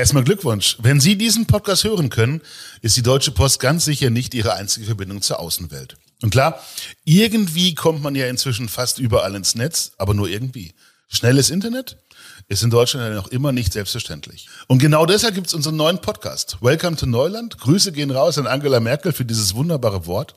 Erstmal Glückwunsch. Wenn Sie diesen Podcast hören können, ist die Deutsche Post ganz sicher nicht Ihre einzige Verbindung zur Außenwelt. Und klar, irgendwie kommt man ja inzwischen fast überall ins Netz, aber nur irgendwie. Schnelles Internet ist in Deutschland ja noch immer nicht selbstverständlich. Und genau deshalb gibt's unseren neuen Podcast. Welcome to Neuland. Grüße gehen raus an Angela Merkel für dieses wunderbare Wort.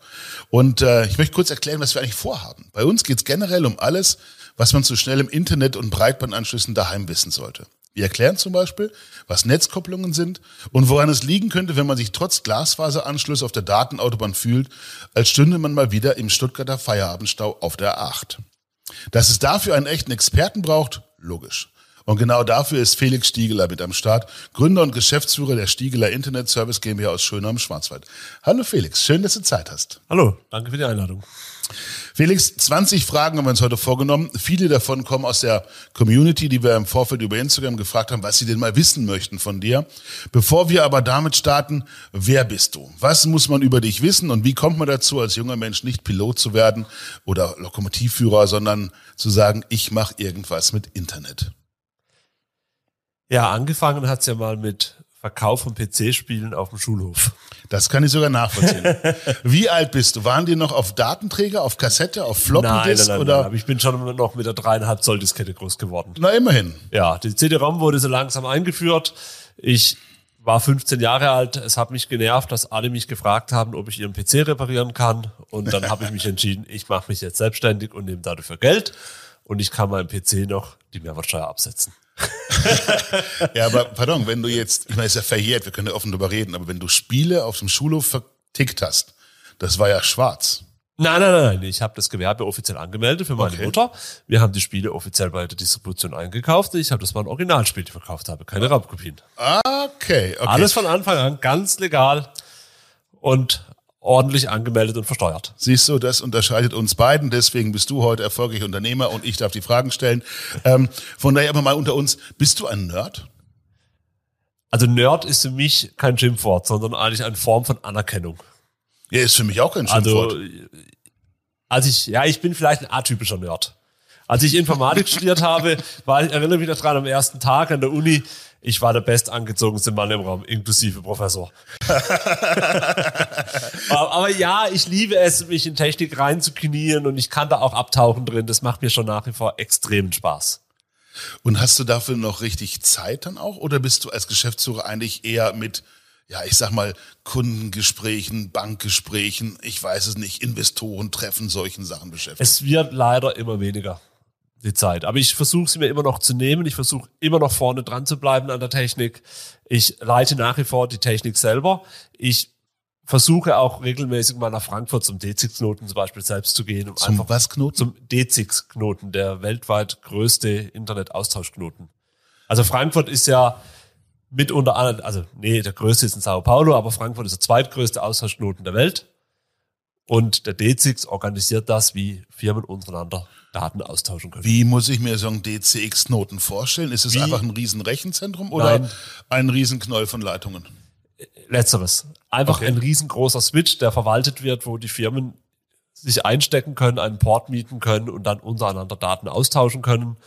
Und äh, ich möchte kurz erklären, was wir eigentlich vorhaben. Bei uns geht's generell um alles, was man zu schnellem Internet und Breitbandanschlüssen daheim wissen sollte. Wir erklären zum Beispiel, was Netzkopplungen sind und woran es liegen könnte, wenn man sich trotz Glasfaseranschluss auf der Datenautobahn fühlt, als stünde man mal wieder im Stuttgarter Feierabendstau auf der A8. Dass es dafür einen echten Experten braucht, logisch. Und genau dafür ist Felix Stiegeler mit am Start, Gründer und Geschäftsführer der Stiegeler Internet Service GmbH aus Schönau im Schwarzwald. Hallo Felix, schön, dass du Zeit hast. Hallo, danke für die Einladung. Felix, 20 Fragen haben wir uns heute vorgenommen. Viele davon kommen aus der Community, die wir im Vorfeld über Instagram gefragt haben, was sie denn mal wissen möchten von dir. Bevor wir aber damit starten, wer bist du? Was muss man über dich wissen und wie kommt man dazu, als junger Mensch nicht Pilot zu werden oder Lokomotivführer, sondern zu sagen, ich mache irgendwas mit Internet? Ja, angefangen hat's ja mal mit Verkauf von PC-Spielen auf dem Schulhof. Das kann ich sogar nachvollziehen. Wie alt bist du? Waren die noch auf Datenträger, auf Kassette, auf Floppy Nein, Disk nein, nein, oder? nein, ich bin schon noch mit der dreieinhalb Zoll Diskette groß geworden. Na immerhin. Ja, die CD-ROM wurde so langsam eingeführt. Ich war 15 Jahre alt. Es hat mich genervt, dass alle mich gefragt haben, ob ich ihren PC reparieren kann. Und dann habe ich mich entschieden, ich mache mich jetzt selbstständig und nehme dafür Geld. Und ich kann meinem PC noch die Mehrwertsteuer absetzen. Ja, aber pardon, wenn du jetzt, ich meine, es ist ja verjährt, wir können ja offen drüber reden, aber wenn du Spiele auf dem Schulhof vertickt hast, das war ja schwarz. Nein, nein, nein, nein. Ich habe das Gewerbe offiziell angemeldet für meine Okay. Mutter. Wir haben die Spiele offiziell bei der Distribution eingekauft. Ich habe das waren Originalspiele, die ich verkauft habe, keine Raubkopien. Okay, okay. Alles von Anfang an ganz legal und ordentlich angemeldet und versteuert. Siehst du, das unterscheidet uns beiden. Deswegen bist du heute erfolgreicher Unternehmer und ich darf die Fragen stellen. Ähm, von daher aber mal unter uns. Bist du ein Nerd? Also Nerd ist für mich kein Schimpfwort, sondern eigentlich eine Form von Anerkennung. Ja, ist für mich auch kein Also, Schimpfwort. als ich, ja, ich bin vielleicht ein atypischer Nerd. Als ich Informatik studiert habe, war, ich erinnere mich noch dran, am ersten Tag an der Uni, ich war der bestangezogenste Mann im Raum, inklusive Professor. aber, ja, ich liebe es, mich in Technik reinzuknien und ich kann da auch abtauchen drin. Das macht mir schon nach wie vor extremen Spaß. Und hast du dafür noch richtig Zeit dann auch? Oder bist du als Geschäftsführer eigentlich eher mit, ja, ich sag mal, Kundengesprächen, Bankgesprächen, ich weiß es nicht, Investorentreffen, solchen Sachen beschäftigt? Es wird leider immer weniger, die Zeit. Aber ich versuche sie mir immer noch zu nehmen. Ich versuche immer noch vorne dran zu bleiben an der Technik. Ich leite nach wie vor die Technik selber. Ich versuche auch regelmäßig mal nach Frankfurt zum D6-Knoten zum Beispiel selbst zu gehen. Um Zum einfach was Knoten? Zum D6-Knoten, der weltweit größte Internet-Austauschknoten. Also Frankfurt ist ja mit unter anderem, also nee, der größte ist in Sao Paulo, aber Frankfurt ist der zweitgrößte Austauschknoten der Welt. Und der D6 organisiert das, wie Firmen untereinander Daten austauschen können. Wie muss ich mir so einen DCX-Knoten vorstellen? Ist es Wie? einfach ein riesen Rechenzentrum oder Nein. ein riesen Knoll von Leitungen? Letzteres. Einfach Okay. ein riesengroßer Switch, der verwaltet wird, wo die Firmen sich einstecken können, einen Port mieten können und dann untereinander Daten austauschen können.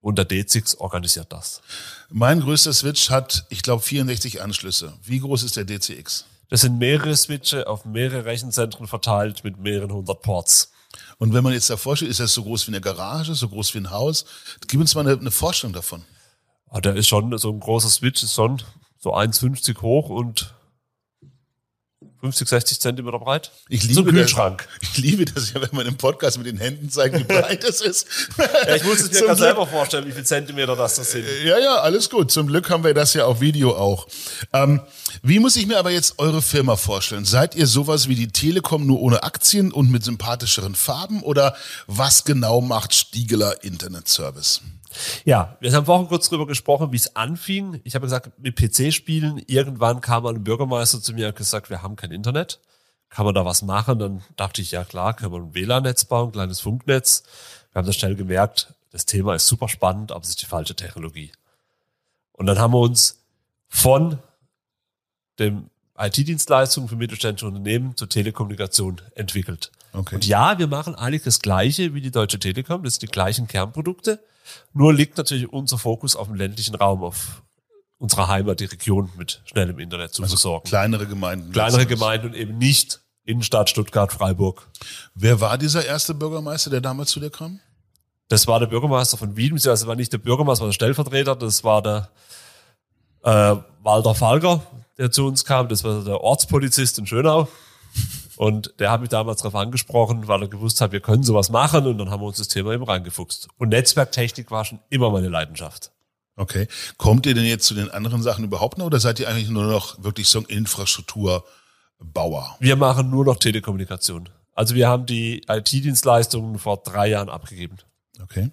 Und der D6 organisiert das. Mein größter Switch hat, ich glaube, 64 Anschlüsse. Wie groß ist der DCX? Das sind mehrere Switche auf mehrere Rechenzentren verteilt mit mehreren hundert Ports. Und wenn man jetzt da vorstellt, ist das so groß wie eine Garage, so groß wie ein Haus? Gib uns mal eine, eine Vorstellung davon. Aber der ist schon, so ein großer Switch ist schon so 1,50 hoch und 50, 60 Zentimeter breit. Ich so ein liebe Kühlschrank. Das, ich liebe das ja, wenn man im Podcast mit den Händen zeigt, wie breit es ist. Ja, ich muss es mir gerade selber vorstellen, wie viele Zentimeter das, das sind. Ja, ja, alles gut. Zum Glück haben wir das ja auf Video auch. Ähm, wie muss ich mir aber jetzt eure Firma vorstellen? Seid ihr sowas wie die Telekom nur ohne Aktien und mit sympathischeren Farben? Oder was genau macht Stiegeler Internet Service? Ja, wir haben vorhin kurz drüber gesprochen, wie es anfing. Ich habe gesagt, mit PC-Spielen, irgendwann kam ein Bürgermeister zu mir und gesagt, wir haben kein Internet. Kann man da was machen? Dann dachte ich, ja klar, können wir ein WLAN-Netz bauen, ein kleines Funknetz. Wir haben dann schnell gemerkt, das Thema ist super spannend, aber es ist die falsche Technologie. Und dann haben wir uns von dem IT-Dienstleistungen für mittelständische Unternehmen zur Telekommunikation entwickelt. Okay. Und ja, wir machen eigentlich das Gleiche wie die Deutsche Telekom, das sind die gleichen Kernprodukte. Nur liegt natürlich unser Fokus auf dem ländlichen Raum, auf unserer Heimat, die Region mit schnellem Internet zu Also versorgen. kleinere Gemeinden. Kleinere. Gemeinden und eben nicht Innenstadt Stuttgart, Freiburg. Wer war dieser erste Bürgermeister, der damals zu dir kam? Das war der Bürgermeister von Wien, beziehungsweise war nicht der Bürgermeister, war der Stellvertreter, das war der äh, Walter Falker, der zu uns kam, das war der Ortspolizist in Schönau. Und der hat mich damals darauf angesprochen, weil er gewusst hat, wir können sowas machen und dann haben wir uns das Thema eben reingefuchst. Und Netzwerktechnik war schon immer meine Leidenschaft. Okay. Kommt ihr denn jetzt zu den anderen Sachen überhaupt noch oder seid ihr eigentlich nur noch wirklich so ein Infrastrukturbauer? Wir machen nur noch Telekommunikation. Also wir haben die IT-Dienstleistungen vor drei Jahren abgegeben. Okay.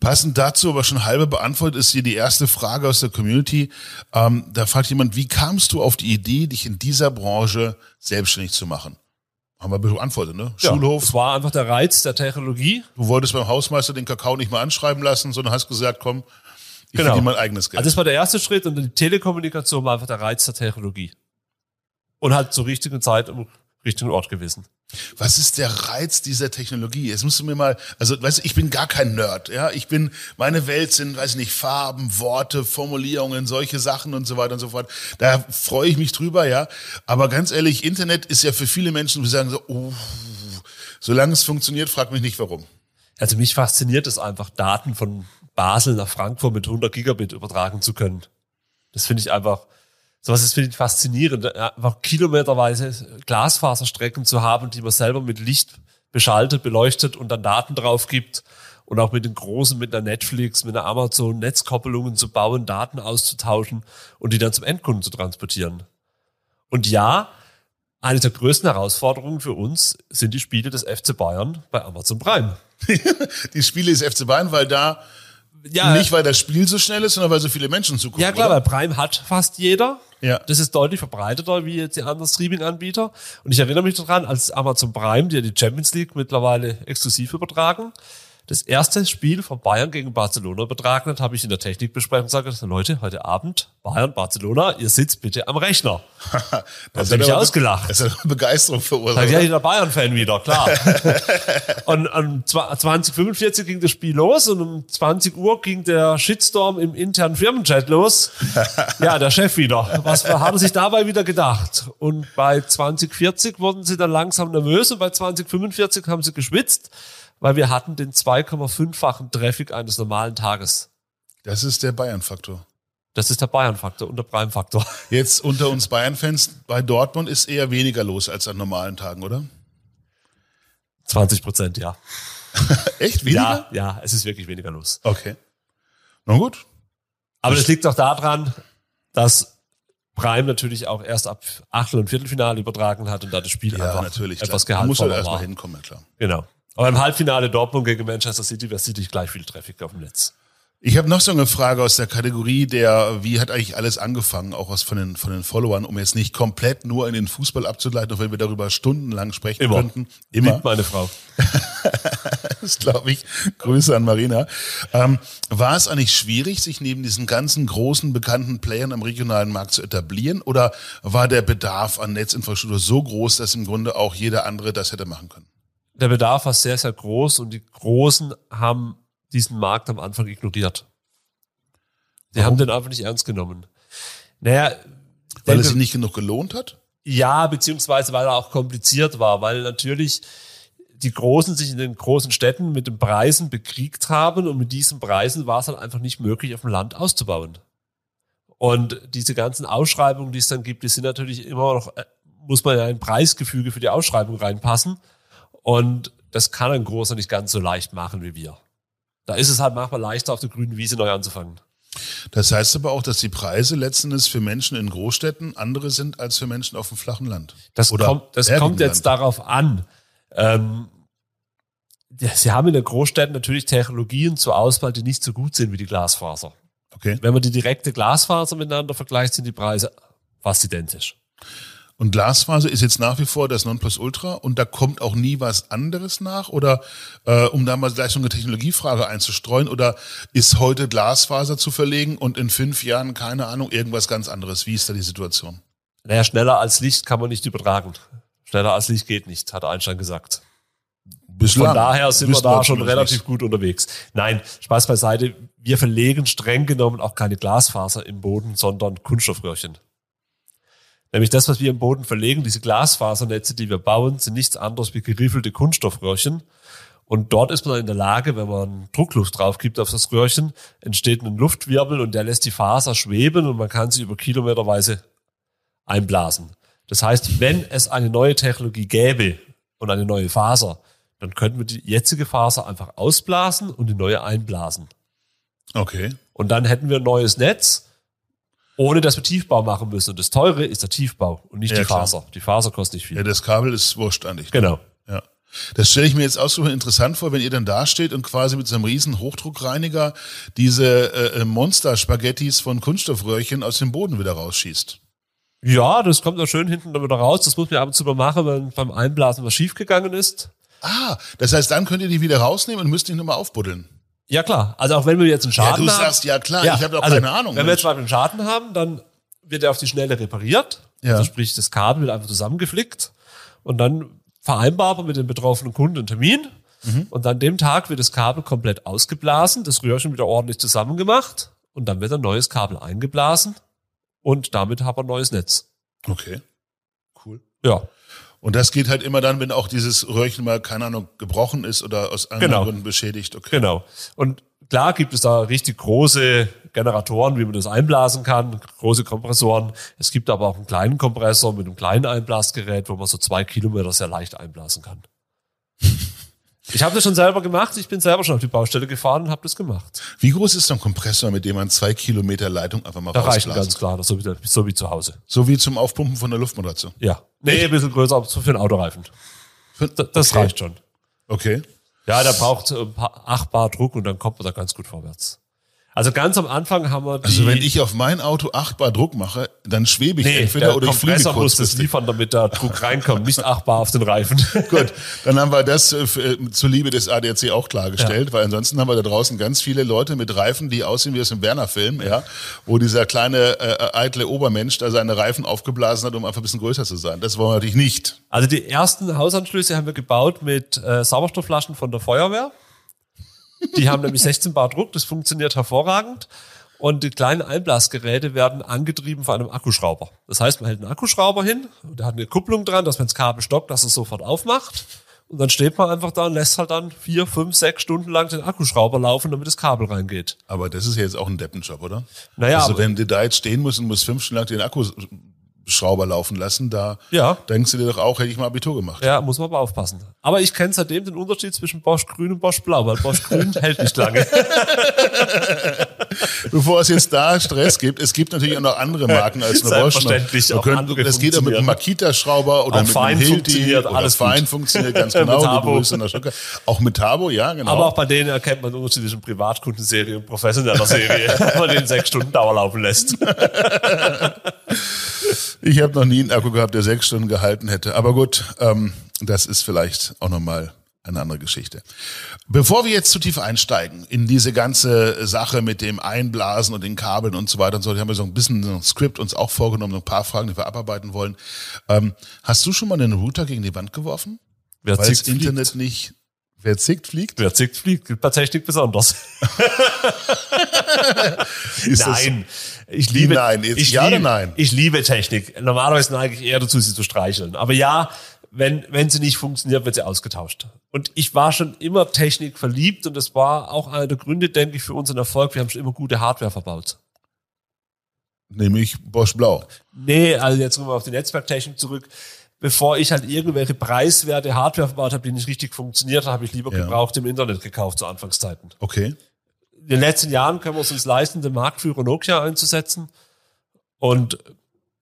Passend dazu, aber schon halbe beantwortet, ist hier die erste Frage aus der Community. Ähm, da fragt jemand, wie kamst du auf die Idee, dich in dieser Branche selbstständig zu machen? Haben wir beantwortet, ne? Schulhof. Es war einfach der Reiz der Technologie. Du wolltest beim Hausmeister den Kakao nicht mal anschreiben lassen, sondern hast gesagt, komm, ich Genau. mein eigenes Geld. Also das war der erste Schritt und die Telekommunikation war einfach der Reiz der Technologie. Und halt zur richtigen Zeit am richtigen Ort gewesen. Was ist der Reiz dieser Technologie? Jetzt musst du mir mal, also weißt du, ich bin gar kein Nerd, ja. Ich bin, meine Welt sind, weiß ich nicht, Farben, Worte, Formulierungen, solche Sachen und so weiter und so fort. Da freue ich mich drüber, ja. Aber ganz ehrlich, Internet ist ja für viele Menschen, die sagen so, oh, solange es funktioniert, frag mich nicht warum. Also mich fasziniert es einfach, Daten von Basel nach Frankfurt mit 100 Gigabit übertragen zu können. Das finde ich einfach, sowas ist finde ich faszinierend, ja, einfach kilometerweise Glasfaserstrecken zu haben, die man selber mit Licht beschaltet, beleuchtet und dann Daten drauf gibt und auch mit den großen, mit einer Netflix, mit einer Amazon Netzkoppelungen zu bauen, Daten auszutauschen und die dann zum Endkunden zu transportieren. Und ja, eine der größten Herausforderungen für uns sind die Spiele des FC Bayern bei Amazon Prime. Die Spiele ist FC Bayern, weil da Ja, nicht, weil das Spiel so schnell ist, sondern weil so viele Menschen zugucken. Ja klar, oder? weil Prime hat fast jeder. Ja. Das ist deutlich verbreiteter wie jetzt die anderen Streaming-Anbieter. Und ich erinnere mich daran, als Amazon Prime, die ja die Champions League mittlerweile exklusiv übertragen, das erste Spiel von Bayern gegen Barcelona übertragen hat, habe ich in der Technikbesprechung gesagt, Leute, heute Abend Bayern, Barcelona, ihr sitzt bitte am Rechner. das hat mich ausgelacht. Das hat aber Begeisterung verursacht. Ja, der Bayern-Fan wieder, klar. und um 2045 ging das Spiel los und um 20 Uhr ging der Shitstorm im internen Firmenchat los. Ja, der Chef wieder. Was hat er sich dabei wieder gedacht? Und bei 2040 wurden sie dann langsam nervös und bei 2045 haben sie geschwitzt, weil wir hatten den 2,5-fachen Traffic eines normalen Tages. Das ist der Bayern-Faktor. Das ist der Bayern-Faktor und der Prime-Faktor. Jetzt unter uns Bayern-Fans, bei Dortmund ist eher weniger los als an normalen Tagen, oder? 20 Prozent, ja. Echt? Weniger? Ja, ja, es ist wirklich weniger los. Okay. Na gut. Aber das liegt auch daran, dass Prime natürlich auch erst ab Achtel- und Viertelfinale übertragen hat und da das Spiel Ja, einfach natürlich. etwas klar. Man muss halt gehaltvoller erstmal hinkommen, ja klar. Genau. Aber im Halbfinale Dortmund gegen Manchester City wäre City gleich viel Traffic auf dem Netz. Ich habe noch so eine Frage aus der Kategorie der, wie hat eigentlich alles angefangen, auch was von den, von den Followern, um jetzt nicht komplett nur in den Fußball abzuleiten, auch wenn wir darüber stundenlang sprechen Immer. könnten. Immer. Liebt meine Frau. Das glaube ich. Grüße an Marina. Ähm, war es eigentlich schwierig, sich neben diesen ganzen großen, bekannten Playern am regionalen Markt zu etablieren? Oder war der Bedarf an Netzinfrastruktur so groß, dass im Grunde auch jeder andere das hätte machen können? Der Bedarf war sehr, sehr groß und die Großen haben diesen Markt am Anfang ignoriert. Die Warum? haben den einfach nicht ernst genommen. Naja, Weil es sich nicht genug gelohnt hat? Ja, beziehungsweise weil er auch kompliziert war, weil natürlich die Großen sich in den großen Städten mit den Preisen bekriegt haben und mit diesen Preisen war es dann einfach nicht möglich, auf dem Land auszubauen. Und diese ganzen Ausschreibungen, die es dann gibt, die sind natürlich immer noch, äh, muss man ja ein Preisgefüge für die Ausschreibung reinpassen. Und das kann ein Großer nicht ganz so leicht machen wie wir. Da ist es halt manchmal leichter, auf der grünen Wiese neu anzufangen. Das heißt aber auch, dass die Preise letzten Endes für Menschen in Großstädten andere sind als für Menschen auf dem flachen Land. Das Oder kommt, das kommt jetzt darauf an. Ähm, sie haben in den Großstädten natürlich Technologien zur Auswahl, die nicht so gut sind wie die Glasfaser. Okay. Wenn man die direkte Glasfaser miteinander vergleicht, sind die Preise fast identisch. Und Glasfaser ist jetzt nach wie vor das Nonplusultra und da kommt auch nie was anderes nach? Oder äh, um da mal gleich so eine Technologiefrage einzustreuen, oder ist heute Glasfaser zu verlegen und in fünf Jahren, keine Ahnung, irgendwas ganz anderes? Wie ist da die Situation? Naja, schneller als Licht kann man nicht übertragen. Schneller als Licht geht nicht, hat Einstein gesagt. Bislang. Von daher sind wir Wissen da schon relativ gut unterwegs. Nein, Spaß beiseite. Wir verlegen streng genommen auch keine Glasfaser im Boden, sondern Kunststoffröhrchen. Nämlich das, was wir im Boden verlegen, diese Glasfasernetze, die wir bauen, sind nichts anderes wie geriffelte Kunststoffröhrchen. Und dort ist man in der Lage, wenn man Druckluft drauf gibt auf das Röhrchen, entsteht ein Luftwirbel und der lässt die Faser schweben und man kann sie über kilometerweise einblasen. Das heißt, wenn es eine neue Technologie gäbe und eine neue Faser, dann könnten wir die jetzige Faser einfach ausblasen und die neue einblasen. Okay. Und dann hätten wir ein neues Netz, ohne dass wir Tiefbau machen müssen. Und das Teure ist der Tiefbau und nicht Ja, die klar. Faser. Die Faser kostet nicht viel. Ja, das Kabel ist wurscht eigentlich. Genau. Ja. Das stelle ich mir jetzt ausgesprochen interessant vor, wenn ihr dann da steht und quasi mit so einem riesen Hochdruckreiniger diese äh, Monster-Spaghettis von Kunststoffröhrchen aus dem Boden wieder rausschießt. Ja, das kommt dann schön hinten dann wieder raus. Das muss man ab und zu mal machen, wenn beim Einblasen was schiefgegangen ist. Ah, das heißt, dann könnt ihr die wieder rausnehmen und müsst die nochmal aufbuddeln. Ja klar. Also auch wenn wir jetzt einen Ja, Schaden du haben. sagst, ja klar, ich habe doch also, keine Ahnung. Wenn wir jetzt mal einen Schaden haben, dann wird er auf die Schnelle repariert. Ja. Also sprich, das Kabel wird einfach zusammengeflickt und dann vereinbaren wir mit dem betroffenen Kunden einen Termin. Mhm. Und an dem Tag wird das Kabel komplett ausgeblasen, das Röhrchen wieder ordentlich zusammengemacht und dann wird ein neues Kabel eingeblasen und damit haben wir ein neues Netz. Okay, cool. Ja. Und das geht halt immer dann, wenn auch dieses Röhrchen mal, keine Ahnung, gebrochen ist oder aus anderen Genau. Gründen beschädigt. Okay. Genau. Und klar gibt es da richtig große Generatoren, wie man das einblasen kann, große Kompressoren. Es gibt aber auch einen kleinen Kompressor mit einem kleinen Einblasgerät, wo man so zwei Kilometer sehr leicht einblasen kann. Ich habe das schon selber gemacht. Ich bin selber schon auf die Baustelle gefahren und habe das gemacht. Wie groß ist so ein Kompressor, mit dem man zwei Kilometer Leitung einfach mal Da reicht ganz klar, so wie, so wie zu Hause. So wie zum Aufpumpen von der Luftmatratze. Ja. Nee, ein bisschen größer, aber so für einen Autoreifen. Das, das Okay. reicht schon. Okay. Ja, der braucht ein paar, acht Bar Druck und dann kommt man da ganz gut vorwärts. Also ganz am Anfang haben wir die... Also wenn ich auf mein Auto 8 Bar Druck mache, dann schwebe ich Nee, entweder der oder ich fliege muss das liefern, damit der Druck reinkommt, nicht achtbar auf den Reifen. Gut, dann haben wir das äh, äh, zur Liebe des ADAC auch klargestellt, weil ansonsten haben wir da draußen ganz viele Leute mit Reifen, die aussehen wie aus dem Werner-Film, ja, wo dieser kleine äh, eitle Obermensch da seine Reifen aufgeblasen hat, um einfach ein bisschen größer zu sein. Das wollen wir natürlich nicht. Also die ersten Hausanschlüsse haben wir gebaut mit äh, Sauerstoffflaschen von der Feuerwehr. Die haben nämlich 16 Bar Druck, das funktioniert hervorragend. Und die kleinen Einblasgeräte werden angetrieben von einem Akkuschrauber. Das heißt, man hält einen Akkuschrauber hin, und der hat eine Kupplung dran, dass wenn das Kabel stockt, dass es sofort aufmacht. Und dann steht man einfach da und lässt halt dann vier, fünf, sechs Stunden lang den Akkuschrauber laufen, damit das Kabel reingeht. Aber das ist ja jetzt auch ein Deppenjob, oder? Naja, also wenn du da jetzt stehen musst und musst fünf Stunden lang den Akkuschrauber laufen lassen, da Ja. denkst du dir doch auch, hätte ich mal Abitur gemacht. Ja, muss man aber aufpassen. Aber ich kenne seitdem den Unterschied zwischen Bosch Grün und Bosch Blau, weil Bosch Grün hält nicht lange. Bevor es jetzt da Stress gibt, es gibt natürlich auch noch andere Marken als nur Bosch. Selbstverständlich, auch andere Das geht auch mit einem. Makita-Schrauber oder Auch mit Fein einem Hilti alles Fein gut. funktioniert ganz Mit genau. Auch mit Tabo, ja, genau. Aber auch bei denen erkennt man den Unterschied zwischen Privatkundenserie und professioneller Serie, wenn man den sechs Stunden Dauer laufen lässt. Ich habe noch nie einen Akku gehabt, der sechs Stunden gehalten hätte. Aber gut, ähm, das ist vielleicht auch nochmal eine andere Geschichte. Bevor wir jetzt zu tief einsteigen in diese ganze Sache mit dem Einblasen und den Kabeln und so weiter und so, haben wir so ein bisschen so ein Skript uns auch vorgenommen, so ein paar Fragen, die wir abarbeiten wollen. Ähm, hast du schon mal einen Router gegen die Wand geworfen? Wer Weil das zickt, fliegt. Internet nicht, wer zickt, fliegt? Wer zickt, fliegt. Bei Technik besonders. Das- nein. Ich liebe, Nein, jetzt ich ja oder liebe, nein? Ich liebe Technik. Normalerweise neige ich eher dazu, sie zu streicheln. Aber ja, wenn, wenn sie nicht funktioniert, wird sie ausgetauscht. Und ich war schon immer Technik verliebt und das war auch einer der Gründe, denke ich, für unseren Erfolg. Wir haben schon immer gute Hardware verbaut. Nämlich Bosch Blau. Nee, also jetzt kommen wir auf die Netzwerktechnik zurück. Bevor ich halt irgendwelche preiswerte Hardware verbaut habe, die nicht richtig funktioniert hat, habe ich lieber Ja. gebraucht im Internet gekauft zu Anfangszeiten. Okay. In den letzten Jahren können wir es uns leisten, den Marktführer Nokia einzusetzen. Und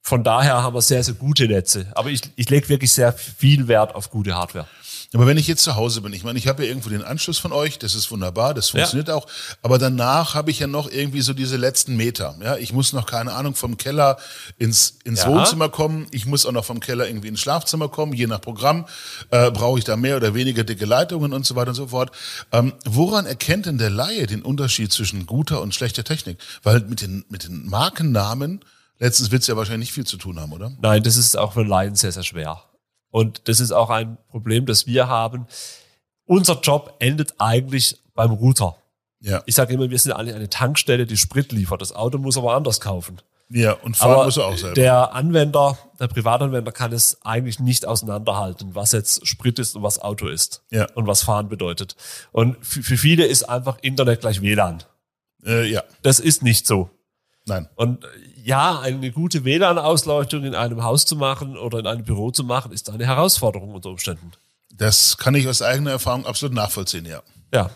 von daher haben wir sehr, sehr gute Netze. Aber ich, ich lege wirklich sehr viel Wert auf gute Hardware. Aber wenn ich jetzt zu Hause bin, ich meine, ich habe ja irgendwo den Anschluss von euch, das ist wunderbar, das funktioniert auch. Aber danach habe ich ja noch irgendwie so diese letzten Meter. Ja, ich muss noch keine Ahnung vom Keller ins ins Ja. Wohnzimmer kommen. Ich muss auch noch vom Keller irgendwie ins Schlafzimmer kommen. Je nach Programm äh, brauche ich da mehr oder weniger dicke Leitungen und so weiter und so fort. Ähm, woran erkennt denn der Laie den Unterschied zwischen guter und schlechter Technik? Weil mit den mit den Markennamen letztens wird's ja wahrscheinlich nicht viel zu tun haben, oder? Nein, das ist auch für Laien sehr, sehr schwer. Und das ist auch ein Problem, das wir haben. unser Job endet eigentlich beim Router. Ja. Ich sage immer, wir sind alle eine Tankstelle, die Sprit liefert. Das Auto muss aber anders kaufen. Ja, und fahren Aber muss er auch selber. der Anwender, der Privatanwender kann es eigentlich nicht auseinanderhalten, was jetzt Sprit ist und was Auto ist. Ja. Und was Fahren bedeutet. Und für, viele ist einfach Internet gleich WLAN. äh, ja, Das ist nicht so. nein. Und ja, eine gute WLAN-Ausleuchtung in einem Haus zu machen oder in einem Büro zu machen, ist eine Herausforderung unter Umständen. Das kann ich aus eigener Erfahrung absolut nachvollziehen, ja. Ja,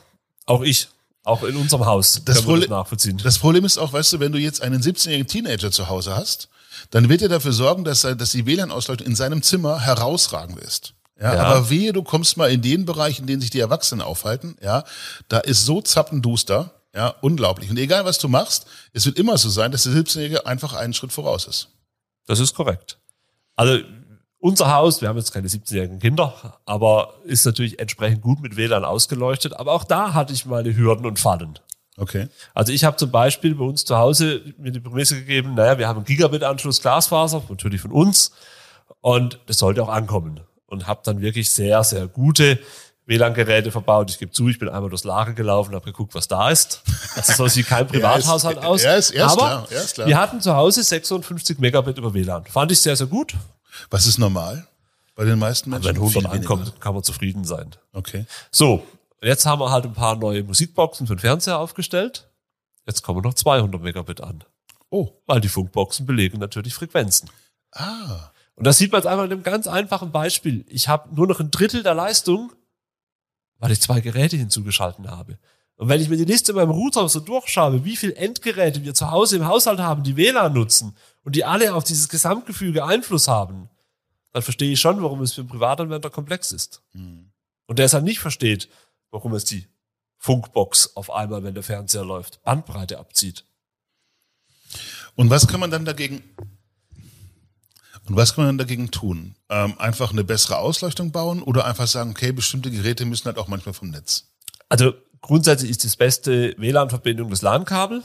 auch ich. Auch in unserem Haus Das wir das Problem- nachvollziehen. Das Problem ist auch, weißt du, wenn du jetzt einen 17-jährigen Teenager zu Hause hast, dann wird er dafür sorgen, dass, er- dass die WLAN-Ausleuchtung in seinem Zimmer herausragend ist. Ja, Ja. Aber wehe, du kommst mal in den Bereich, in dem sich die Erwachsenen aufhalten, ja, da ist so zappenduster, ja, unglaublich. Und egal, was du machst, es wird immer so sein, dass der 17-Jährige einfach einen Schritt voraus ist. Das ist korrekt. Also unser Haus, wir haben jetzt keine 17-jährigen Kinder, aber ist natürlich entsprechend gut mit WLAN ausgeleuchtet. Aber auch da hatte ich meine Hürden und Fallen. Okay. Also ich habe zum Beispiel bei uns zu Hause mir die Prämisse gegeben, naja, wir haben einen Gigabit-Anschluss Glasfaser, natürlich von uns. Und das sollte auch ankommen. Und habe dann wirklich sehr, sehr gute WLAN-Geräte verbaut. Ich gebe zu, ich bin einmal durchs Lager gelaufen, habe geguckt, was da ist. Also so sieht kein Privathaushalt ist- aus. ja, ist- ja, ist Aber klar, ja, ist klar. wir hatten zu Hause 56 Megabit über WLAN. Fand ich sehr, sehr gut. Was ist normal bei den meisten Menschen? Wenn 100 Viel weniger. ankommt, kann man zufrieden sein. Okay. So, jetzt haben wir halt ein paar neue Musikboxen für den Fernseher aufgestellt. Jetzt kommen noch 200 Megabit an. Oh. Weil die Funkboxen belegen natürlich Frequenzen. Ah. Und das sieht man jetzt einfach in einem ganz einfachen Beispiel. Ich habe nur noch ein Drittel der Leistung, weil ich zwei Geräte hinzugeschalten habe. Und wenn ich mir die Liste in meinem Router so durchschaue, wie viele Endgeräte wir zu Hause im Haushalt haben, die WLAN nutzen und die alle auf dieses Gesamtgefüge Einfluss haben, dann verstehe ich schon, warum es für einen Privatanwender komplex ist. Und der es halt nicht versteht, warum es die Funkbox auf einmal, wenn der Fernseher läuft, Bandbreite abzieht. Und was kann man dann dagegen? Und was kann man dagegen tun? Ähm, einfach eine bessere Ausleuchtung bauen oder einfach sagen, okay, bestimmte Geräte müssen halt auch manchmal vom Netz. Also grundsätzlich ist das beste WLAN-Verbindung das LAN-Kabel.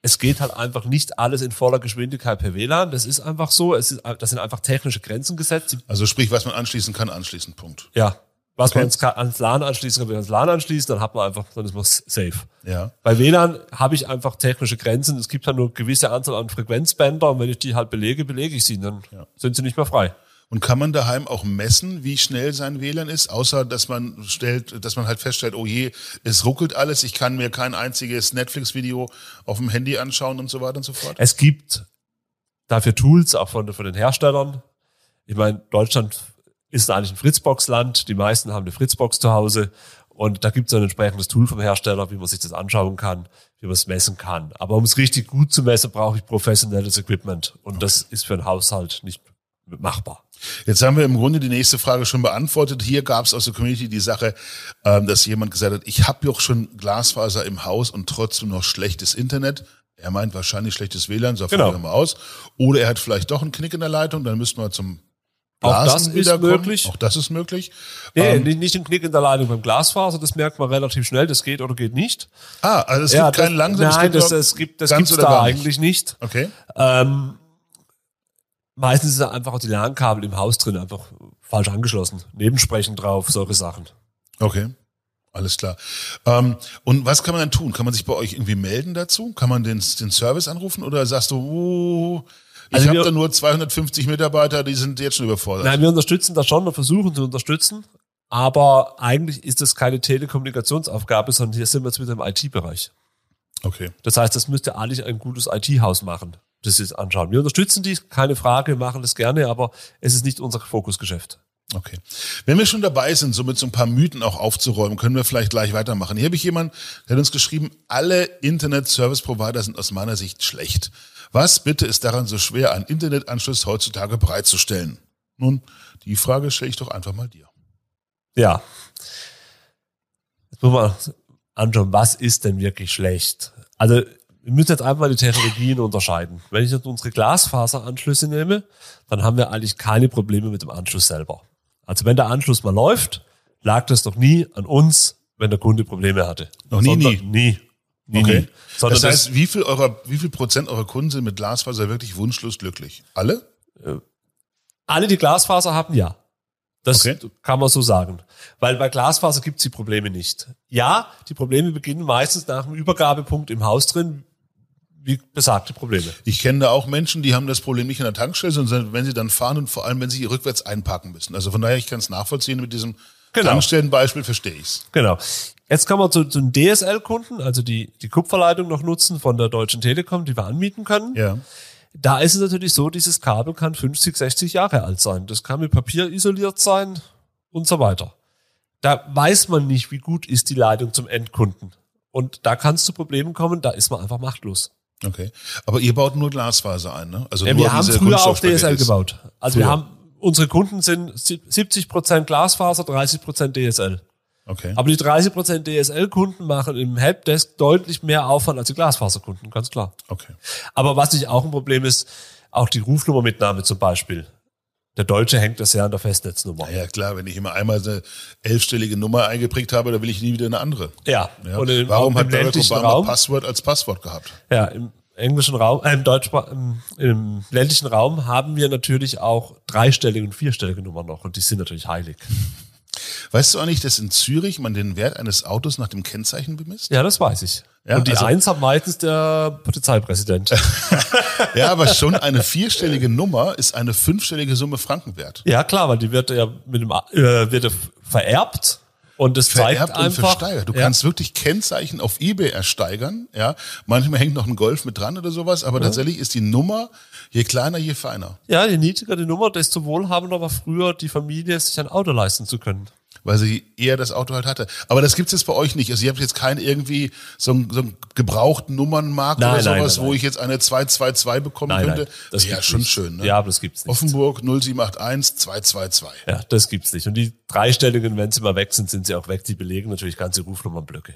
Es geht halt einfach nicht alles in voller Geschwindigkeit per WLAN. Das ist einfach so. Es ist, das sind einfach technische Grenzen gesetzt. Also sprich, was man anschließen kann, anschließen. Punkt. ja. Was Okay. man ans, ans LAN anschließen kann, wir ans LAN anschließen, dann hat man einfach, dann ist man safe. Ja. Bei WLAN habe ich einfach technische Grenzen. Es gibt halt nur eine gewisse Anzahl an Frequenzbänder und wenn ich die halt belege, belege ich sie, dann Ja. sind sie nicht mehr frei. Und kann man daheim auch messen, wie schnell sein WLAN ist, außer dass man stellt, dass man halt feststellt, oh je, es ruckelt alles, ich kann mir kein einziges Netflix-Video auf dem Handy anschauen und so weiter und so fort. Es gibt dafür Tools, auch von, von den Herstellern. Ich meine, Deutschland ist eigentlich ein Fritzbox-Land. Die meisten haben eine Fritzbox zu Hause. Und da gibt es ein entsprechendes Tool vom Hersteller, wie man sich das anschauen kann, wie man es messen kann. Aber um es richtig gut zu messen, brauche ich professionelles Equipment. Und das ist für einen Haushalt nicht machbar. Jetzt haben wir im Grunde die nächste Frage schon beantwortet. Hier gab es aus der Community die Sache, ähm, dass jemand gesagt hat, ich habe doch schon Glasfaser im Haus und trotzdem noch schlechtes Internet. Er meint wahrscheinlich schlechtes WLAN, so Genau. genau. mal aus. Oder er hat vielleicht doch einen Knick in der Leitung, dann müssten wir zum Auch das ist möglich. Auch das ist möglich. Nee, Ähm, nicht, nicht ein Knick in der Leitung beim Glasfaser, das merkt man relativ schnell, das geht oder geht nicht. ah, also es Ja, gibt das, langsames Nein, das, das gibt das gibt's da nicht. eigentlich nicht. Okay. Ähm, meistens ist einfach auch die LAN-Kabel im Haus drin einfach falsch angeschlossen. Nebensprechen drauf, solche Sachen. Okay. Alles klar. Ähm, und was kann man dann tun? Kann man sich bei euch irgendwie melden dazu? Kann man den, den Service anrufen oder sagst du, uh, ich Also habe da nur 250 Mitarbeiter, die sind jetzt schon überfordert? Nein, wir unterstützen das schon und versuchen zu unterstützen. Aber eigentlich ist das keine Telekommunikationsaufgabe, sondern hier sind wir jetzt wieder im IT-Bereich. Okay. Das heißt, das müsste eigentlich ein gutes IT-Haus machen, das jetzt anschauen. Wir unterstützen die, keine Frage, wir machen das gerne, aber es ist nicht unser Fokusgeschäft. Okay. Wenn wir schon dabei sind, so mit so ein paar Mythen auch aufzuräumen, können wir vielleicht gleich weitermachen. Hier habe ich jemanden, der hat uns geschrieben, alle Internet-Service-Provider sind aus meiner Sicht schlecht. Was bitte ist daran so schwer, einen Internetanschluss heutzutage bereitzustellen? Nun, die Frage stelle ich doch einfach mal dir. Ja. Jetzt muss man anschauen, was ist denn wirklich schlecht? Also, wir müssen jetzt einfach mal die Technologien unterscheiden. Wenn ich jetzt unsere Glasfaseranschlüsse nehme, dann haben wir eigentlich keine Probleme mit dem Anschluss selber. Also, wenn der Anschluss mal läuft, lag das doch nie an uns, wenn der Kunde Probleme hatte. Noch nie, nie. Nie. Nie, Okay. Sondern Das heißt, wie viel eurer, wie viel Prozent eurer Kunden sind mit Glasfaser wirklich wunschlos glücklich? Alle? alle, die Glasfaser haben, ja. Das Okay. kann man so sagen. Weil bei Glasfaser gibt's die Probleme nicht. Ja, die Probleme beginnen meistens nach dem Übergabepunkt im Haus drin, wie besagte Probleme. Ich kenne da auch Menschen, die haben das Problem nicht an der Tankstelle, sondern wenn sie dann fahren und vor allem, wenn sie rückwärts einparken müssen. Also von daher, ich kann es nachvollziehen mit diesem Genau. Tankstellenbeispiel, verstehe ich's. Genau. Jetzt kann man zu, zu den DSL-Kunden, also die, die Kupferleitung noch nutzen von der Deutschen Telekom, die wir anmieten können. Ja. Da ist es natürlich so, dieses Kabel kann 50, 60 Jahre alt sein. Das kann mit Papier isoliert sein und so weiter. Da weiß man nicht, wie gut ist die Leitung zum Endkunden. Und da kann es zu Problemen kommen, da ist man einfach machtlos. Okay. Aber ihr baut nur Glasfaser ein, ne? Also Ja, nur wir haben früher auch. DSL gebaut. Also wir Früher. haben, unsere Kunden sind 70 Prozent Glasfaser, 30 Prozent DSL. Okay. Aber die 30 Prozent DSL-Kunden machen im Helpdesk deutlich mehr Aufwand als die Glasfaserkunden, ganz klar. Okay. Aber was nicht auch ein Problem ist, auch die Rufnummermitnahme zum Beispiel. Der Deutsche hängt das ja an der Festnetznummer. Ja, klar, wenn ich immer einmal eine elfstellige Nummer eingeprägt habe, dann will ich nie wieder eine andere. Ja. Ja. Und im, Warum im hat Barack Obama Raum, Passwort als Passwort gehabt? ja, im englischen Raum, äh, im, Deutsch, im, im ländlichen Raum haben wir natürlich auch dreistellige und vierstellige Nummern noch und die sind natürlich heilig. Weißt du eigentlich, dass in Zürich man den Wert eines Autos nach dem Kennzeichen bemisst? Ja, das weiß ich. Ja, und die also- Eins hat meistens der Polizeipräsident. Ja, aber schon eine vierstellige Nummer ist eine fünfstellige Summe Franken wert. ja, klar, weil die wird ja mit dem, äh, wird ja vererbt und das zeigt Vererbt und einfach. versteigert. Du ja. kannst wirklich Kennzeichen auf Ebay ersteigern. Ja, manchmal hängt noch ein Golf mit dran oder sowas, aber tatsächlich ist die Nummer je kleiner, je feiner, Ja, je niedriger die Nummer, desto wohlhabender war früher die Familie, sich ein Auto leisten zu können. Weil sie eher das Auto halt hatte. Aber das gibt's jetzt bei euch nicht. Also ihr habt jetzt keinen irgendwie so einen, so einen gebrauchten Nummernmarkt Nein, oder sowas, nein, wo nein. ich jetzt eine 222 bekommen könnte. nein, das ja, schon nicht. schön. Ne? Ja, aber das gibt's nicht. Offenburg 0781 222. Ja, das gibt's nicht. Und die dreistelligen, wenn sie mal weg sind, sind sie auch weg. Die belegen natürlich ganze Rufnummernblöcke.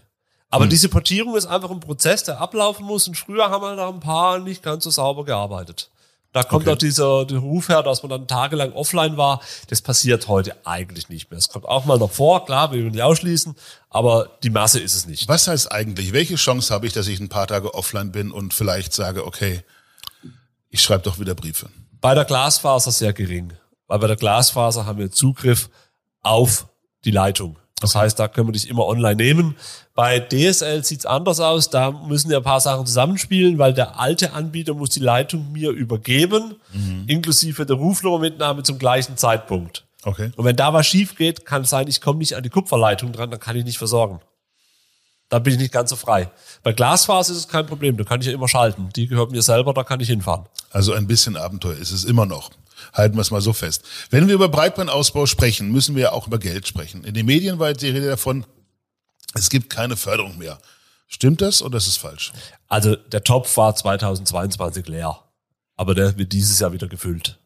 Aber diese Portierung ist einfach ein Prozess, der ablaufen muss. Und früher haben wir da ein paar nicht ganz so sauber gearbeitet. Da kommt Okay. auch dieser der Ruf her, dass man dann tagelang offline war. Das passiert heute eigentlich nicht mehr. Es kommt auch mal noch vor, klar, wir will nicht ausschließen, aber die Masse ist es nicht. Was heißt eigentlich, welche Chance habe ich, dass ich ein paar Tage offline bin und vielleicht sage, okay, ich schreibe doch wieder Briefe? Bei der Glasfaser sehr gering. Weil bei der Glasfaser haben wir Zugriff auf die Leitung. Das heißt, da können wir dich immer online nehmen. Bei DSL sieht's anders aus. Da müssen ja ein paar Sachen zusammenspielen, weil der alte Anbieter muss die Leitung mir übergeben, inklusive der Rufnummermitnahme zum gleichen Zeitpunkt. Okay. Und wenn da was schief geht, kann es sein, ich komme nicht an die Kupferleitung dran, dann kann ich nicht versorgen. Da bin ich nicht ganz so frei. Bei Glasfaser ist es kein Problem, da kann ich ja immer schalten. Die gehört mir selber, da kann ich hinfahren. Also ein bisschen Abenteuer ist es immer noch. Halten wir es mal so fest. Wenn wir über Breitbandausbau sprechen, müssen wir ja auch über Geld sprechen. In den Medien war jetzt die Rede davon, es gibt keine Förderung mehr. Stimmt das oder ist es falsch? Also der Topf war 2022 leer, aber der wird dieses Jahr wieder gefüllt.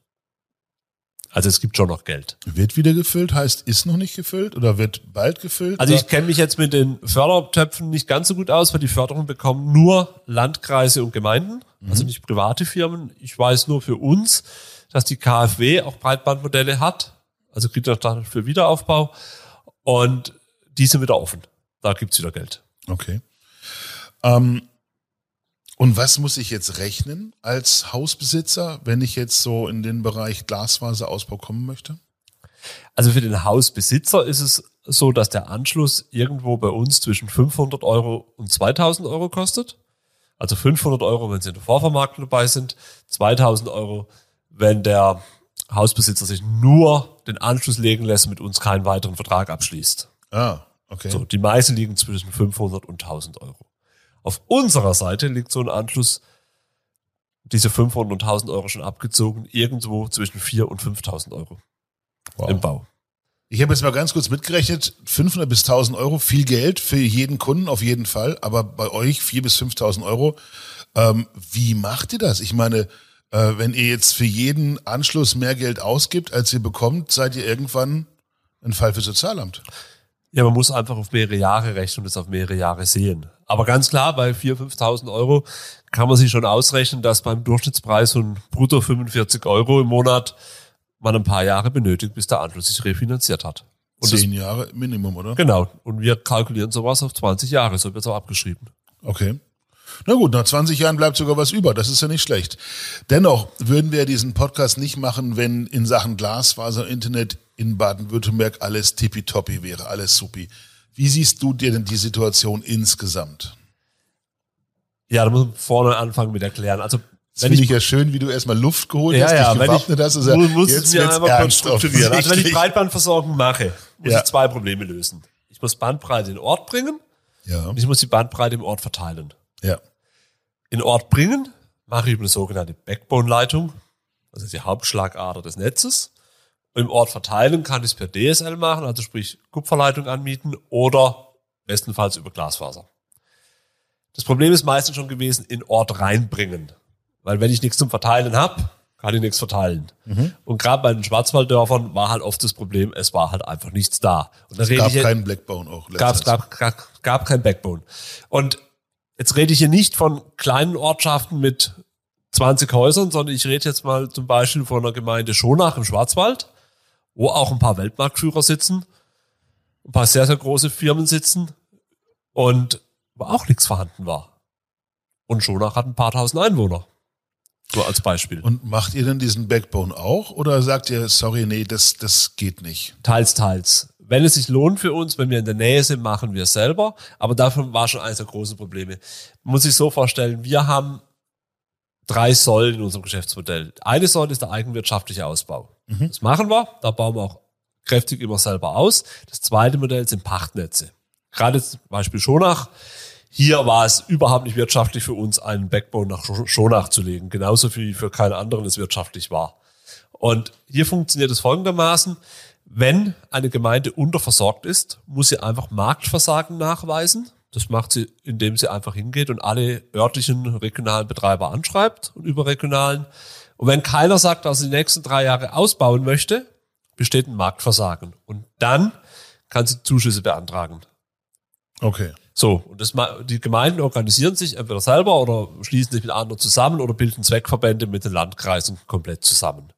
Also es gibt schon noch Geld. Wird wieder gefüllt, heißt ist noch nicht gefüllt oder wird bald gefüllt? Also ich kenne mich jetzt mit den Fördertöpfen nicht ganz so gut aus, weil die Förderung bekommen nur Landkreise und Gemeinden, also nicht private Firmen. Ich weiß nur für uns, dass die KfW auch Breitbandmodelle hat, also Kriterien für Wiederaufbau und die sind wieder offen. Da gibt's wieder Geld. Okay. Ähm, und was muss ich jetzt rechnen als Hausbesitzer, wenn ich jetzt so in den Bereich Glasfaserausbau kommen möchte? Also für den Hausbesitzer ist es so, dass der Anschluss irgendwo bei uns zwischen 500 Euro und 2000 Euro kostet. Also 500 Euro, wenn Sie in der Vorvermarktung dabei sind, 2000 Euro, wenn der Hausbesitzer sich nur den Anschluss legen lässt, mit uns keinen weiteren Vertrag abschließt. Ah, okay. So, die meisten liegen zwischen 500 und 1000 Euro. Auf unserer Seite liegt so ein Anschluss, diese 500 und 1000 Euro schon abgezogen, irgendwo zwischen 4 und 5000 Euro Wow. im Bau. Ich habe jetzt mal ganz kurz mitgerechnet, 500 bis 1000 Euro, viel Geld für jeden Kunden auf jeden Fall, aber bei euch 4 bis 5000 Euro. Ähm, wie macht ihr das? Ich meine, äh, wenn ihr jetzt für jeden Anschluss mehr Geld ausgibt, als ihr bekommt, seid ihr irgendwann ein Fall für Sozialamt. Ja, man muss einfach auf mehrere Jahre rechnen und das auf mehrere Jahre sehen. Aber ganz klar, bei 4.000, 5.000 Euro kann man sich schon ausrechnen, dass beim Durchschnittspreis von brutto 45 Euro im Monat man ein paar Jahre benötigt, bis der Anschluss sich refinanziert hat. Und Zehn Jahre Minimum, oder? genau. Und wir kalkulieren sowas auf 20 Jahre, so wird es auch abgeschrieben. Okay. Na gut, nach 20 Jahren bleibt sogar was über. Das ist ja nicht schlecht. Dennoch würden wir diesen Podcast nicht machen, wenn in Sachen Glasfaser und Internet in Baden-Württemberg alles tippitoppi wäre, alles supi. Wie siehst du dir denn die Situation insgesamt? Ja, da muss man vorne anfangen mit erklären. Also das finde ich ja schön, wie du erstmal Luft geholt ja, hast, ja, dich gewappnet hast. Also muss, muss jetzt mir einmal kurz strukturieren. Also wenn ich. Breitbandversorgung mache, muss Ja. ich zwei Probleme lösen. Ich muss Bandbreite in den Ort bringen Ja, und ich muss die Bandbreite im Ort verteilen. Ja, In Ort bringen mache ich über eine sogenannte Backbone-Leitung, also die Hauptschlagader des Netzes. Und im Ort verteilen kann ich es per DSL machen, also sprich Kupferleitung anmieten oder bestenfalls über Glasfaser. Das Problem ist meistens schon gewesen, in Ort reinbringen. Weil wenn ich nichts zum Verteilen habe, kann ich nichts verteilen. Und gerade bei den Schwarzwalddörfern war halt oft das Problem, es war halt einfach nichts da. Und rede gab keinen Blackbone auch. gab, gab, gab, gab kein Backbone. Und jetzt rede ich hier nicht von kleinen Ortschaften mit 20 Häusern, sondern ich rede jetzt mal zum Beispiel von einer Gemeinde Schonach im Schwarzwald, wo auch ein paar Weltmarktführer sitzen, ein paar sehr, sehr große Firmen sitzen und wo auch nichts vorhanden war. Und Schonach hat ein paar tausend Einwohner. So als Beispiel. Und macht ihr denn diesen Backbone auch? Oder sagt ihr, sorry, nee, das, das geht nicht? Teils, teils. Wenn es sich lohnt für uns, wenn wir in der Nähe sind, machen wir es selber. Aber davon war schon eines der großen Probleme. Man muss sich so vorstellen, wir haben drei Säulen in unserem Geschäftsmodell. Eine Säule ist der eigenwirtschaftliche Ausbau. Das machen wir. Da bauen wir auch kräftig immer selber aus. Das zweite Modell sind Pachtnetze. Gerade zum Beispiel Schonach. Hier war es überhaupt nicht wirtschaftlich für uns, einen Backbone nach Sch- Schonach zu legen. Genauso wie für keinen anderen es wirtschaftlich war. Und hier funktioniert es folgendermaßen. Wenn eine Gemeinde unterversorgt ist, muss sie einfach Marktversagen nachweisen. Das macht sie, indem sie einfach hingeht und alle örtlichen regionalen Betreiber anschreibt und überregionalen. Und wenn keiner sagt, dass er die nächsten drei Jahre ausbauen möchte, besteht ein Marktversagen. Und dann kann sie Zuschüsse beantragen. Okay. So, und das, die Gemeinden organisieren sich entweder selber oder schließen sich mit anderen zusammen oder bilden Zweckverbände mit den Landkreisen komplett zusammen.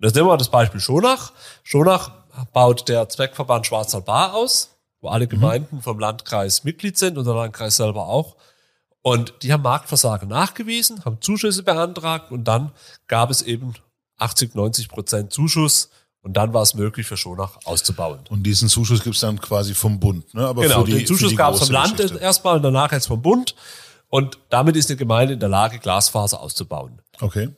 Und jetzt nehmen wir das Beispiel Schonach. Schonach baut der Zweckverband Schwarzwald-Baar aus, wo alle Gemeinden vom Landkreis Mitglied sind und der Landkreis selber auch. Und die haben Marktversagen nachgewiesen, haben Zuschüsse beantragt und dann gab es eben 80, 90 Prozent Zuschuss und dann war es möglich für Schonach auszubauen. Und diesen Zuschuss gibt's dann quasi vom Bund, ne? Aber Genau, für die, den Zuschuss gab es vom Land Geschichte. erstmal und danach jetzt vom Bund. Und damit ist die Gemeinde in der Lage, Glasfaser auszubauen. Okay.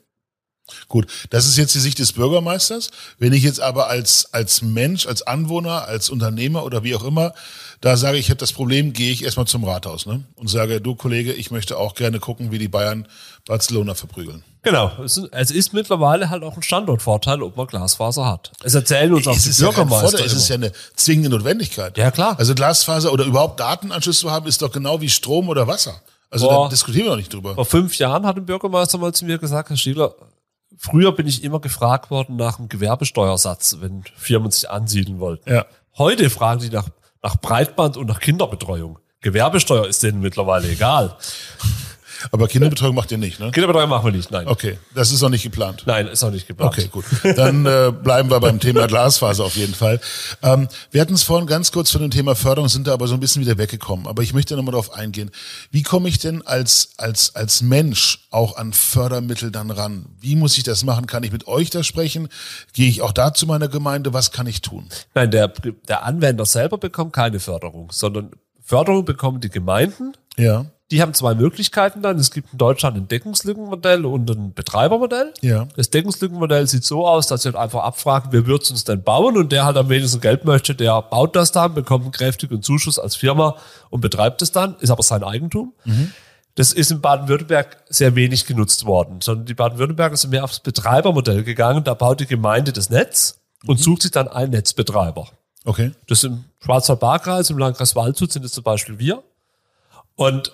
Gut, das ist jetzt die Sicht des Bürgermeisters. Wenn ich jetzt aber als, als Mensch, als Anwohner, als Unternehmer oder wie auch immer, da sage ich, ich habe das Problem, gehe ich erstmal zum Rathaus ne? und sage, du Kollege, ich möchte auch gerne gucken, wie die Bayern Barcelona verprügeln. Genau. Es ist, es ist mittlerweile halt auch ein Standortvorteil, ob man Glasfaser hat. Es erzählen uns auch Es die ja Bürgermeister. Vorteil, es ist ja eine zwingende Notwendigkeit. Ja, klar. Also Glasfaser oder überhaupt Datenanschluss zu haben, ist doch genau wie Strom oder Wasser. Also da diskutieren wir doch nicht drüber. Vor fünf Jahren hat ein Bürgermeister mal zu mir gesagt, Herr Stieler, früher bin ich immer gefragt worden nach einem Gewerbesteuersatz, wenn Firmen sich ansiedeln wollten. Ja. Heute fragen die nach, nach Breitband und nach Kinderbetreuung. Gewerbesteuer ist denen mittlerweile egal. Aber Kinderbetreuung macht ihr nicht, ne? Kinderbetreuung machen wir nicht, nein. Okay, das ist noch nicht geplant. Nein, ist auch nicht geplant. Okay, gut. Dann äh, bleiben wir beim Thema Glasfaser auf jeden Fall. Ähm, wir hatten es vorhin ganz kurz von dem Thema Förderung, sind da aber so ein bisschen wieder weggekommen. Aber ich möchte nochmal darauf eingehen. Wie komme ich denn als, als, als Mensch auch an Fördermittel dann ran? Wie muss ich das machen? Kann ich mit euch da sprechen? Gehe ich auch da zu meiner Gemeinde? Was kann ich tun? Nein, der, der Anwender selber bekommt keine Förderung, sondern Förderung bekommen die Gemeinden. Ja, Die haben zwei Möglichkeiten dann. Es gibt in Deutschland ein Deckungslückenmodell und ein Betreibermodell. ja. Das Deckungslückenmodell sieht so aus, dass sie halt einfach abfragen, wer wird's uns denn bauen? Und der halt am wenigsten Geld möchte, der baut das dann, bekommt einen kräftigen Zuschuss als Firma und betreibt es dann, ist aber sein Eigentum. Das ist in Baden-Württemberg sehr wenig genutzt worden, sondern die Baden-Württemberger sind mehr aufs Betreibermodell gegangen. Da baut die Gemeinde das Netz und sucht sich dann einen Netzbetreiber. Okay. Das im Schwarzwald-Baar-Kreis, im Landkreis Waldshut sind es zum Beispiel wir. Und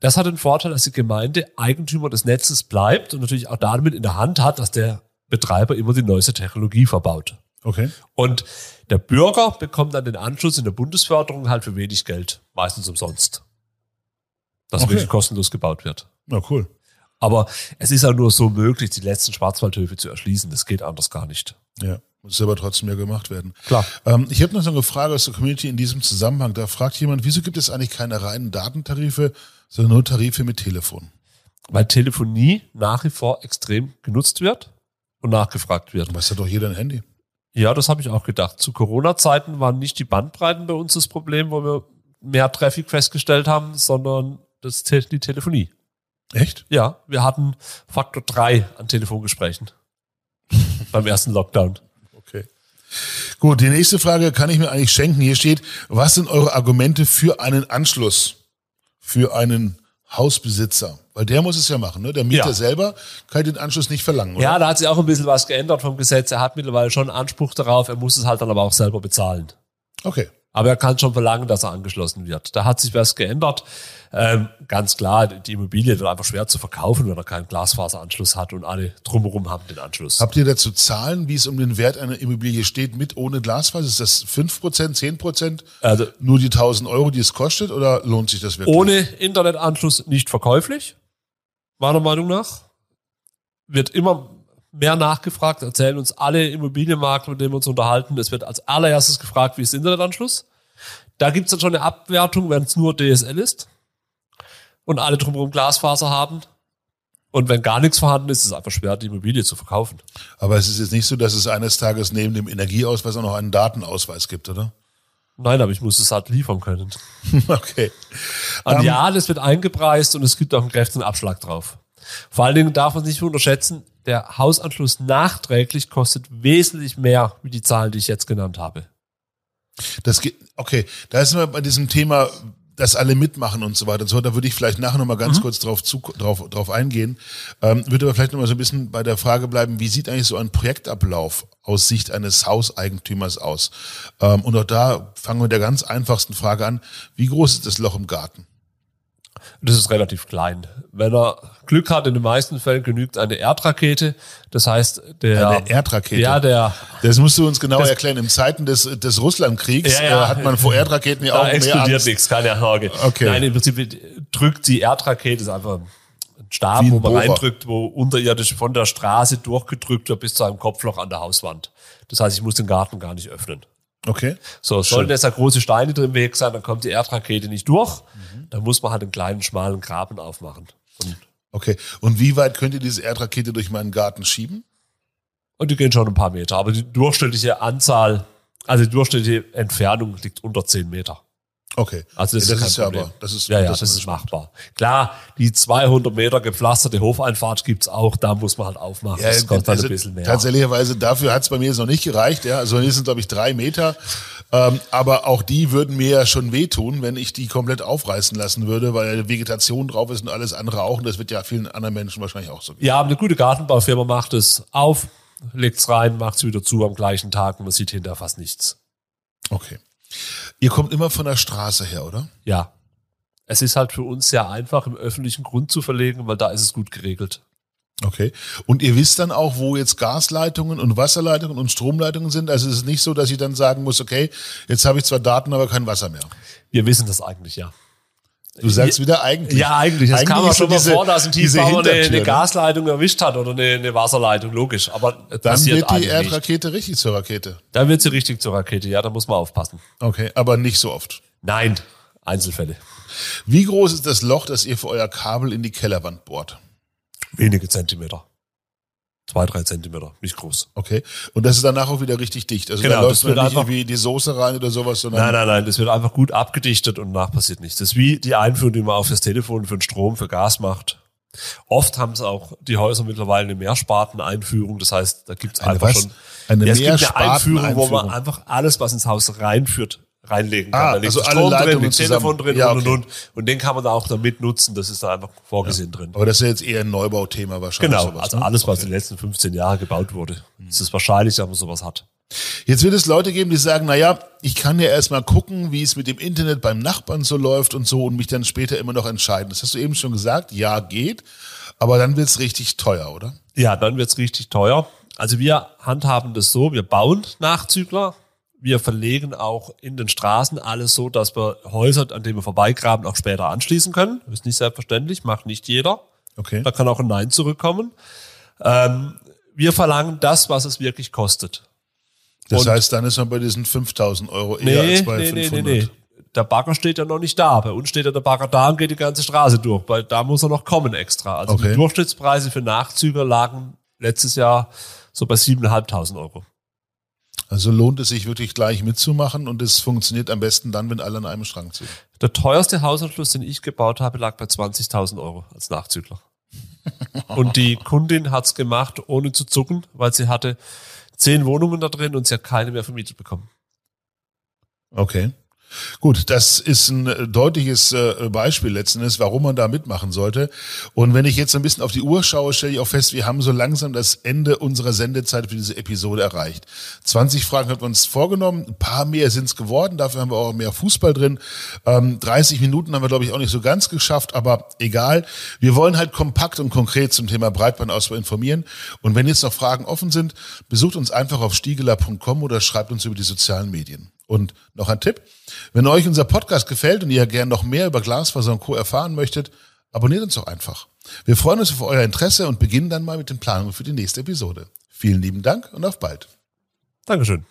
das hat den Vorteil, dass die Gemeinde Eigentümer des Netzes bleibt und natürlich auch damit in der Hand hat, dass der Betreiber immer die neueste Technologie verbaut. Okay. Und der Bürger bekommt dann den Anschluss in der Bundesförderung halt für wenig Geld, meistens umsonst. Dass Okay. wirklich kostenlos gebaut wird. Na cool. Aber es ist ja nur so möglich, die letzten Schwarzwaldhöfe zu erschließen. Das geht anders gar nicht. Ja, muss aber trotzdem ja gemacht werden. Klar. Ähm, ich habe noch so eine Frage aus der Community in diesem Zusammenhang. Da fragt jemand, wieso gibt es eigentlich keine reinen Datentarife, sondern nur Tarife mit Telefon? Weil Telefonie nach wie vor extrem genutzt wird und nachgefragt wird. Es hat doch jeder ein Handy. Ja, das habe ich auch gedacht. Zu Corona-Zeiten waren nicht die Bandbreiten bei uns das Problem, wo wir mehr Traffic festgestellt haben, sondern das, die Telefonie. Echt? Ja, wir hatten Faktor 3 an Telefongesprächen beim ersten Lockdown. Okay. Gut, die nächste Frage kann ich mir eigentlich schenken. Hier steht, was sind eure Argumente für einen Anschluss für einen Hausbesitzer? Weil der muss es ja machen, ne? Der Mieter Ja. selber kann den Anschluss nicht verlangen, oder? Ja, da hat sich auch ein bisschen was geändert vom Gesetz. Er hat mittlerweile schon Anspruch darauf, er muss es halt dann aber auch selber bezahlen. Okay. Aber er kann schon verlangen, dass er angeschlossen wird. Da hat sich was geändert. Ähm, ganz klar, die Immobilie wird einfach schwer zu verkaufen, wenn er keinen Glasfaseranschluss hat und alle drumherum haben den Anschluss. Habt ihr dazu Zahlen, wie es um den Wert einer Immobilie steht, mit ohne Glasfaser? Ist das 5%, 10%? Also Nur die 1000 Euro, die es kostet, oder lohnt sich das wirklich? ohne Internetanschluss nicht verkäuflich, meiner Meinung nach. Wird immer mehr nachgefragt, erzählen uns alle Immobilienmakler, mit denen wir uns unterhalten. Es wird als allererstes gefragt, wie ist Internetanschluss. Da gibt's dann schon eine Abwertung, wenn es nur DSL ist und alle drumherum Glasfaser haben. Und wenn gar nichts vorhanden ist, ist es einfach schwer, die Immobilie zu verkaufen. Aber es ist jetzt nicht so, dass es eines Tages neben dem Energieausweis auch noch einen Datenausweis gibt, oder? Nein, aber ich muss es halt liefern können. okay. Und Ähm, ja, das wird eingepreist und es gibt auch einen kräftigen Abschlag drauf. Vor allen Dingen darf man nicht unterschätzen, der Hausanschluss nachträglich kostet wesentlich mehr wie die Zahlen, die ich jetzt genannt habe. Das geht, okay, da sind wir bei diesem Thema, dass alle mitmachen und so weiter und so. Da würde ich vielleicht nachher nochmal ganz kurz drauf, zu, drauf, drauf eingehen. Ähm, würde aber vielleicht nochmal so ein bisschen bei der Frage bleiben, wie sieht eigentlich so ein Projektablauf aus Sicht eines Hauseigentümers aus? Ähm, und auch da fangen wir mit der ganz einfachsten Frage an. Wie groß ist das Loch im Garten? Das ist relativ klein. Wenn er Glück hat, in den meisten Fällen genügt eine Erdrakete. Das heißt, der Eine Erdrakete? Ja, der Das musst du uns genau Das- erklären. In Zeiten des, des Russlandkriegs Ja, ja. Äh, hat man vor Erdraketen ja auch mehr explodiert Angst. nichts, keine Sorge. Okay. Nein, im Prinzip drückt die Erdrakete, ist einfach ein Stab, ein wo man Bohrer. reindrückt, wo unterirdisch von der Straße durchgedrückt wird bis zu einem Kopfloch an der Hauswand. Das heißt, ich muss den Garten gar nicht öffnen. Okay. So, sollten jetzt da große Steine drin im Weg sein, dann kommt die Erdrakete nicht durch. Mhm. Dann muss man halt einen kleinen, schmalen Graben aufmachen. Und, Okay. Und wie weit könnt ihr diese Erdrakete durch meinen Garten schieben? und die gehen schon ein paar Meter. Aber die durchschnittliche Anzahl, also die durchschnittliche Entfernung liegt unter 10 Meter. Okay. Also das, Ja, ist, das ist kein ja aber- das ist- ja, ja, das das, ist ist machbar. Klar, die 200 Meter gepflasterte Hofeinfahrt gibt's auch, da muss man halt aufmachen. das kostet also halt ein bisschen mehr. Tatsächlicherweise, dafür hat es bei mir jetzt noch nicht gereicht. Ja, also hier sind glaube ich drei Meter. Ähm, aber auch die würden mir ja schon wehtun, wenn ich die komplett aufreißen lassen würde, weil Vegetation drauf ist und alles andere auch. Und das wird ja vielen anderen Menschen wahrscheinlich auch so gehen. Ja, eine gute Gartenbaufirma macht es auf, legt's rein, macht's wieder zu am gleichen Tag und man sieht hinterher fast nichts. Okay. Ihr kommt immer von der Straße her, oder? Ja. Es ist halt für uns sehr einfach, im öffentlichen Grund zu verlegen, weil da ist es gut geregelt. Okay. Und ihr wisst dann auch, wo jetzt Gasleitungen und Wasserleitungen und Stromleitungen sind. Also es ist nicht so, dass ich dann sagen muss, okay, jetzt habe ich zwar Daten, aber kein Wasser mehr. Wir wissen das eigentlich, ja. Du sagst wieder eigentlich. Ja, eigentlich. Es kam auch schon mal vor, dass ein Tiefbauer eine, eine ne? Gasleitung erwischt hat oder eine, eine Wasserleitung, logisch. Aber Dann wird die. Erdrakete richtig zur Rakete. Dann wird sie richtig zur Rakete, ja, da muss man aufpassen. Okay, aber nicht so oft. Nein, Einzelfälle. Wie groß ist das Loch, das ihr für euer Kabel in die Kellerwand bohrt? Wenige Zentimeter. Zwei, drei Zentimeter, nicht groß. Okay. Und das ist danach auch wieder richtig dicht. Also Genau, da läuft das wird einfach- irgendwie die Soße rein oder sowas, sondern Nein, nein, nein, das wird einfach gut abgedichtet und nach passiert nichts. Das ist wie die Einführung, die man auf das Telefon für den Strom, für Gas macht. Oft haben es auch die Häuser mittlerweile eine Mehrsparten-Einführung. Das heißt, da gibt es einfach was? schon Eine Ja, es gibt eine Einführung, wo man einfach alles, was ins Haus reinführt, reinlegen kann. Ah, da liegt also alle Strom drin, Leitungen liegt Telefon drin Ja, und, okay. und, und. Und den kann man da auch damit nutzen. Das ist da einfach vorgesehen drin. aber das ist ja jetzt eher ein Neubauthema wahrscheinlich. Genau, sowas, also ne? alles, was Okay. in den letzten 15 Jahren gebaut wurde. Es ist wahrscheinlich, dass man sowas hat. Jetzt wird es Leute geben, die sagen, na ja, ich kann ja erstmal gucken, wie es mit dem Internet beim Nachbarn so läuft und so und mich dann später immer noch entscheiden. Das hast du eben schon gesagt, ja, geht, aber dann wird es richtig teuer, oder? Ja, dann wird's richtig teuer. Also wir handhaben das so, wir bauen Nachzügler. Wir verlegen auch in den Straßen alles so, dass wir Häuser, an denen wir vorbeigraben, auch später anschließen können. Das ist nicht selbstverständlich, macht nicht jeder. Okay. Da kann auch ein Nein zurückkommen. Ähm, wir verlangen das, was es wirklich kostet. Das Und- heißt, dann ist man bei diesen 5000 Euro eher Nee, als bei nee, nee, 500. nee, nee. Der Bagger steht ja noch nicht da. Bei uns steht ja der Bagger da und geht die ganze Straße durch. Weil da muss er noch kommen extra. Also Okay. die Durchschnittspreise für Nachzüger lagen letztes Jahr so bei 7.500 Euro. Also lohnt es sich wirklich gleich mitzumachen und es funktioniert am besten dann, wenn alle an einem Strang ziehen. Der teuerste Hausanschluss, den ich gebaut habe, lag bei 20.000 Euro als Nachzügler. Und die Kundin hat's gemacht, ohne zu zucken, weil sie hatte zehn Wohnungen da drin und sie hat keine mehr vermietet bekommen. Okay. Gut, das ist ein äh, deutliches äh, Beispiel letzten Endes, warum man da mitmachen sollte. Und wenn ich jetzt ein bisschen auf die Uhr schaue, stelle ich auch fest, wir haben so langsam das Ende unserer Sendezeit für diese Episode erreicht. 20 Fragen haben wir uns vorgenommen, ein paar mehr sind es geworden, dafür haben wir auch mehr Fußball drin. 30 ähm, Minuten haben wir, glaube ich, auch nicht so ganz geschafft, aber egal. Wir wollen halt kompakt und konkret zum Thema Breitbandausbau informieren. Und wenn jetzt noch Fragen offen sind, besucht uns einfach auf stiegeler.com oder schreibt uns über die sozialen Medien. Und noch ein Tipp. Wenn euch unser Podcast gefällt und ihr gern noch mehr über Glasfaser und Co. erfahren möchtet, abonniert uns doch einfach. Wir freuen uns auf euer Interesse und beginnen dann mal mit den Planungen für die nächste Episode. Vielen lieben Dank und auf bald. Dankeschön.